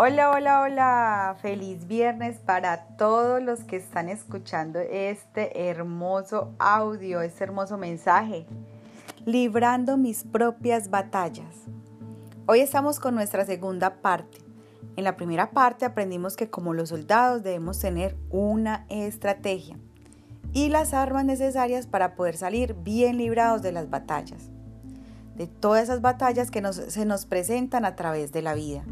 Hola, hola, hola. Feliz viernes para todos los que están escuchando este hermoso audio, este hermoso mensaje. Librando mis propias batallas. Hoy estamos con nuestra segunda parte. En la primera parte aprendimos que como los soldados debemos tener una estrategia y las armas necesarias para poder salir bien librados de las batallas. De todas esas batallas que se nos presentan a través de la vida.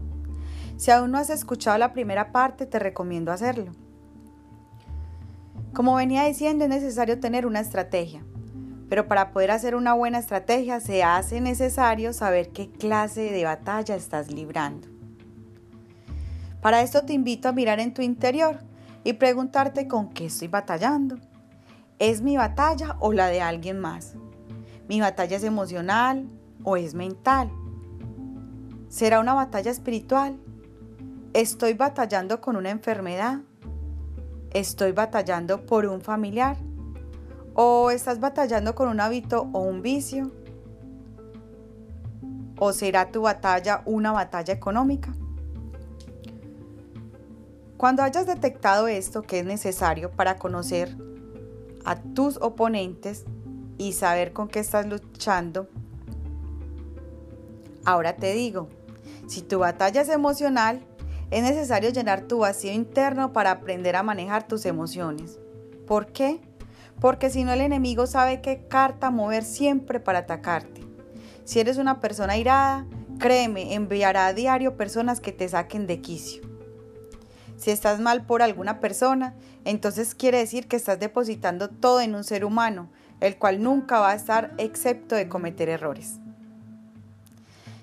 Si aún no has escuchado la primera parte, te recomiendo hacerlo. Como venía diciendo, es necesario tener una estrategia, pero para poder hacer una buena estrategia se hace necesario saber qué clase de batalla estás librando. Para esto te invito a mirar en tu interior y preguntarte con qué estoy batallando. ¿Es mi batalla o la de alguien más? ¿Mi batalla es emocional o es mental? ¿Será una batalla espiritual? Estoy batallando con una enfermedad. Estoy batallando por un familiar. O estás batallando con un hábito o un vicio. ¿O será tu batalla una batalla económica? Cuando hayas detectado esto que es necesario para conocer a tus oponentes y saber con qué estás luchando, ahora te digo, si tu batalla es emocional, es necesario llenar tu vacío interno para aprender a manejar tus emociones. ¿Por qué? Porque si no el enemigo sabe qué carta mover siempre para atacarte. Si eres una persona irada, créeme, enviará a diario personas que te saquen de quicio. Si estás mal por alguna persona, entonces quiere decir que estás depositando todo en un ser humano, el cual nunca va a estar excepto de cometer errores.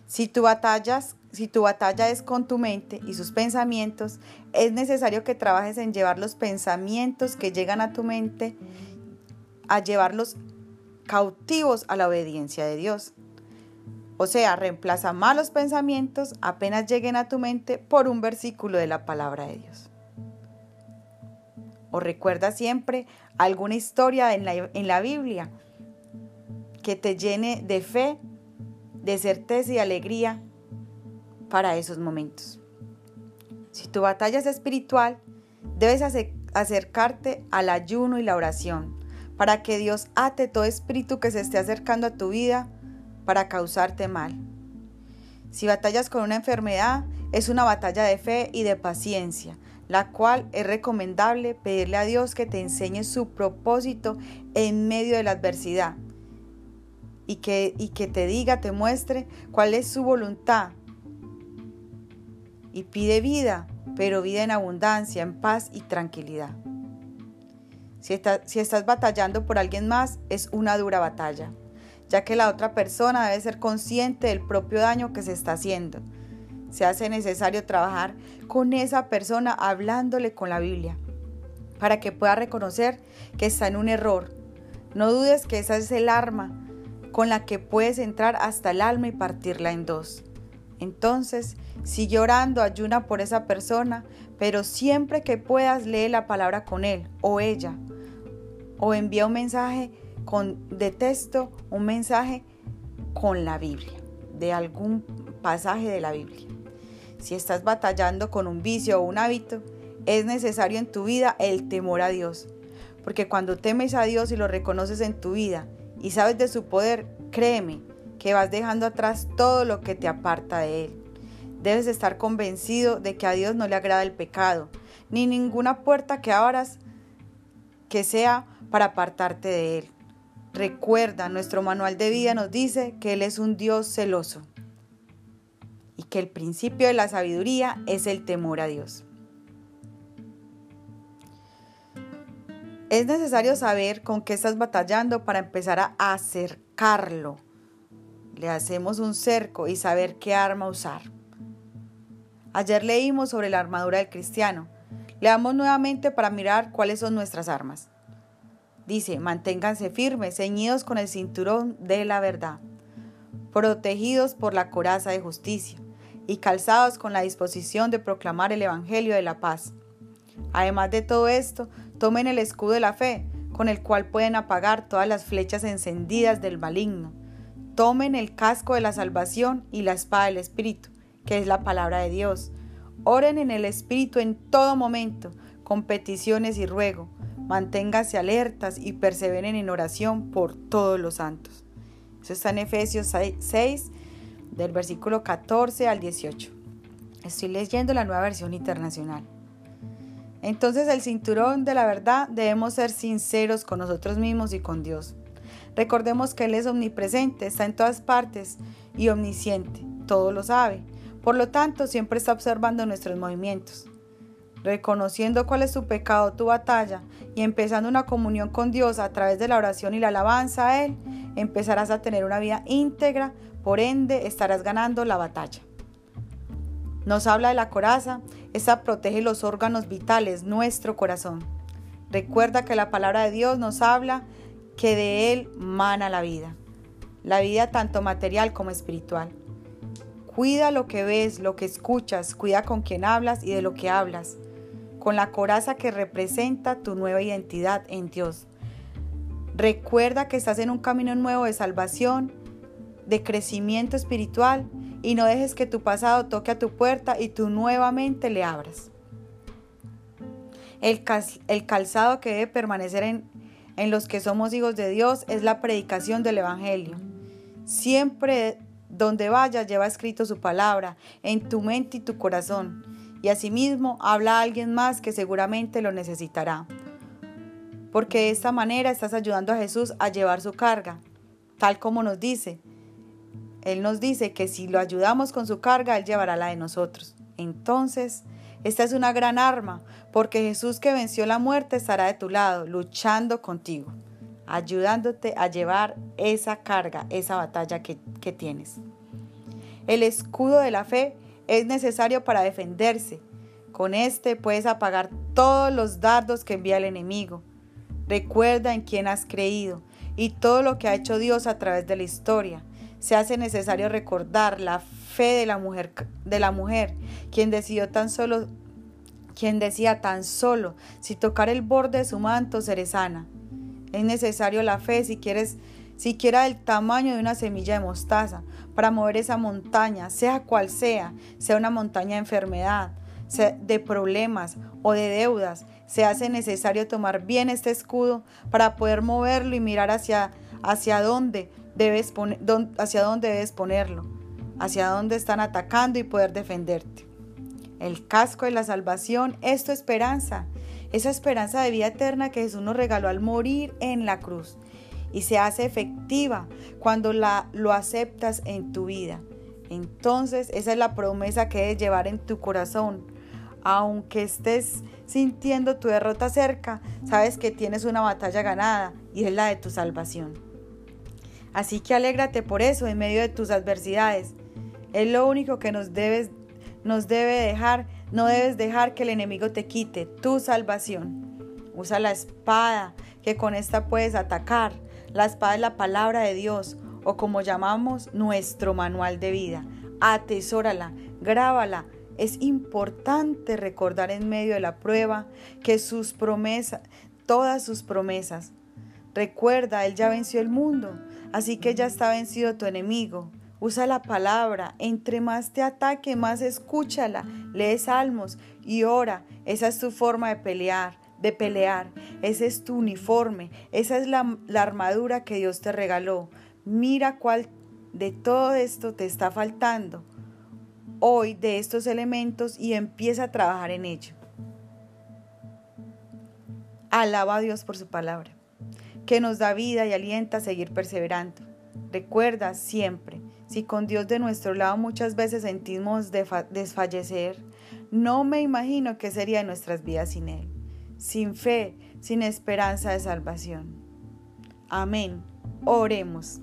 Si tu batallas si tu batalla es con tu mente y sus pensamientos, es necesario que trabajes en llevar los pensamientos que llegan a tu mente, a llevarlos cautivos a la obediencia de Dios. O sea, reemplaza malos pensamientos apenas lleguen a tu mente por un versículo de la palabra de Dios. O recuerda siempre alguna historia en la, en la Biblia que te llene de fe, de certeza y alegría para esos momentos. Si tu batalla es espiritual, debes acercarte al ayuno y la oración para que Dios ate todo espíritu que se esté acercando a tu vida para causarte mal. Si batallas con una enfermedad, es una batalla de fe y de paciencia, la cual es recomendable pedirle a Dios que te enseñe su propósito en medio de la adversidad y que, y que te diga, te muestre cuál es su voluntad y pide vida, pero vida en abundancia, en paz y tranquilidad. Si, si estás batallando por alguien más, es una dura batalla, ya que la otra persona debe ser consciente del propio daño que se está haciendo. Se hace necesario trabajar con esa persona hablándole con la Biblia, para que pueda reconocer que está en un error. No dudes que esa es el arma con la que puedes entrar hasta el alma y partirla en dos. Entonces, sigue orando, ayuna por esa persona, pero siempre que puedas lee la palabra con él o ella. O envía un mensaje con, de texto, un mensaje con la Biblia, de algún pasaje de la Biblia. Si estás batallando con un vicio o un hábito, es necesario en tu vida el temor a Dios. Porque cuando temes a Dios y lo reconoces en tu vida y sabes de su poder, créeme, que vas dejando atrás todo lo que te aparta de Él. Debes estar convencido de que a Dios no le agrada el pecado, ni ninguna puerta que abras que sea para apartarte de Él. Recuerda, nuestro manual de vida nos dice que Él es un Dios celoso y que el principio de la sabiduría es el temor a Dios. Es necesario saber con qué estás batallando para empezar a acercarlo le hacemos un cerco y saber qué arma usar. Ayer leímos sobre la armadura del cristiano. Leamos nuevamente para mirar cuáles son nuestras armas. Dice, manténganse firmes, ceñidos con el cinturón de la verdad, protegidos por la coraza de justicia y calzados con la disposición de proclamar el Evangelio de la paz. Además de todo esto, tomen el escudo de la fe, con el cual pueden apagar todas las flechas encendidas del maligno Tomen el casco de la salvación y la espada del Espíritu, que es la palabra de Dios. Oren en el Espíritu en todo momento, con peticiones y ruego. Manténganse alertas y perseveren en oración por todos los santos. Eso está en Efesios 6, del versículo 14 al 18. Estoy leyendo la nueva versión internacional. Entonces el cinturón de la verdad debemos ser sinceros con nosotros mismos y con Dios. Recordemos que Él es omnipresente, está en todas partes y omnisciente, todo lo sabe. Por lo tanto, siempre está observando nuestros movimientos. Reconociendo cuál es tu pecado, tu batalla, y empezando una comunión con Dios a través de la oración y la alabanza a Él, empezarás a tener una vida íntegra, por ende estarás ganando la batalla. Nos habla de la coraza, esa protege los órganos vitales, nuestro corazón. Recuerda que la palabra de Dios nos habla que de Él mana la vida, la vida tanto material como espiritual. Cuida lo que ves, lo que escuchas, cuida con quien hablas y de lo que hablas, con la coraza que representa tu nueva identidad en Dios. Recuerda que estás en un camino nuevo de salvación, de crecimiento espiritual y no dejes que tu pasado toque a tu puerta y tú nuevamente le abras. El, calzado que debe permanecer en, en los que somos hijos de Dios es la predicación del Evangelio. Siempre donde vayas lleva escrito su palabra en tu mente y tu corazón, y asimismo habla a alguien más que seguramente lo necesitará. Porque de esta manera estás ayudando a Jesús a llevar su carga, tal como nos dice. Él nos dice que si lo ayudamos con su carga, Él llevará la de nosotros. Entonces, esta es una gran arma, porque Jesús que venció la muerte estará de tu lado, luchando contigo, ayudándote a llevar esa carga, esa batalla que, que tienes. El escudo de la fe es necesario para defenderse. Con este puedes apagar todos los dardos que envía el enemigo. Recuerda en quién has creído y todo lo que ha hecho Dios a través de la historia. Se hace necesario recordar la fe de la mujer, de la mujer quien decidió tan solo, quien decía tan solo, si tocar el borde de su manto seré sana. Es necesario la fe si quieres siquiera del tamaño de una semilla de mostaza, para mover esa montaña, sea cual sea, sea una montaña de enfermedad, de problemas o de deudas, se hace necesario tomar bien este escudo para poder moverlo y mirar hacia, hacia dónde debes hacia dónde debes ponerlo hacia dónde están atacando y poder defenderte. El casco de la salvación es tu esperanza, esa esperanza de vida eterna que Jesús nos regaló al morir en la cruz y se hace efectiva cuando la, lo aceptas en tu vida. Entonces esa es la promesa que debes llevar en tu corazón. Aunque estés sintiendo tu derrota cerca, sabes que tienes una batalla ganada y es la de tu salvación. Así que alégrate por eso en medio de tus adversidades es lo único que nos, nos debe dejar. No debes dejar que el enemigo te quite tu salvación. Usa la espada, que con esta puedes atacar. La espada es la palabra de Dios, o como llamamos nuestro manual de vida. Atesórala, grábala. Es importante recordar en medio de la prueba que sus promesas, todas sus promesas. Recuerda, Él ya venció el mundo, así que ya está vencido tu enemigo. Usa la palabra. Entre más te ataque, más escúchala. Lee salmos y ora. Esa es tu forma de pelear, de pelear. Ese es tu uniforme. Esa es la, la armadura que Dios te regaló. Mira cuál de todo esto te está faltando hoy de estos elementos y empieza a trabajar en ello. Alaba a Dios por su palabra, que nos da vida y alienta a seguir perseverando. Recuerda siempre, si con Dios de nuestro lado muchas veces sentimos desfallecer, no me imagino qué sería nuestras vidas sin Él, sin fe, sin esperanza de salvación. Amén. Oremos.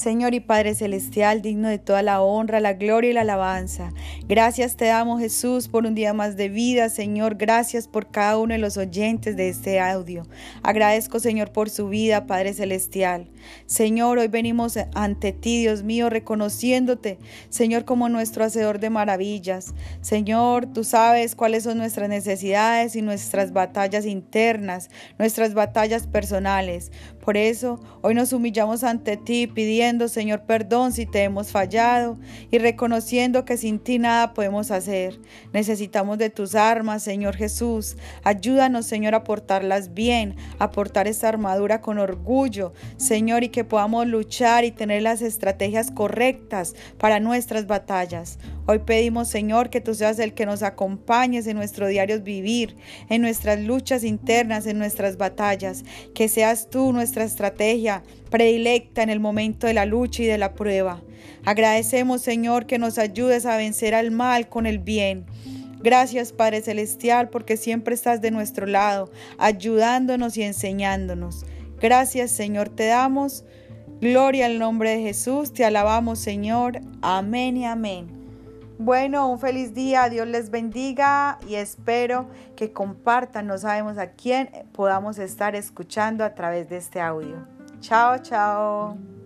Señor y Padre Celestial, digno de toda la honra, la gloria y la alabanza. Gracias te damos Jesús por un día más de vida, Señor. Gracias por cada uno de los oyentes de este audio. Agradezco, Señor, por su vida, Padre Celestial. Señor, hoy venimos ante ti, Dios mío, reconociéndote, Señor, como nuestro hacedor de maravillas. Señor, tú sabes cuáles son nuestras necesidades y nuestras batallas internas, nuestras batallas personales. Por eso, hoy nos humillamos ante ti pidiendo, Señor, perdón si te hemos fallado y reconociendo que sin ti nada podemos hacer. Necesitamos de tus armas, Señor Jesús. Ayúdanos, Señor, a portarlas bien, a portar esta armadura con orgullo, Señor, y que podamos luchar y tener las estrategias correctas para nuestras batallas. Hoy pedimos, Señor, que tú seas el que nos acompañes en nuestro diario vivir, en nuestras luchas internas, en nuestras batallas, que seas tú nuestra estrategia predilecta en el momento de la lucha y de la prueba. Agradecemos, Señor, que nos ayudes a vencer al mal con el bien. Gracias Padre Celestial porque siempre estás de nuestro lado, ayudándonos y enseñándonos. Gracias Señor, te damos. Gloria al nombre de Jesús, te alabamos Señor. Amén y amén. Bueno, un feliz día, Dios les bendiga y espero que compartan, no sabemos a quién podamos estar escuchando a través de este audio. Chao, chao.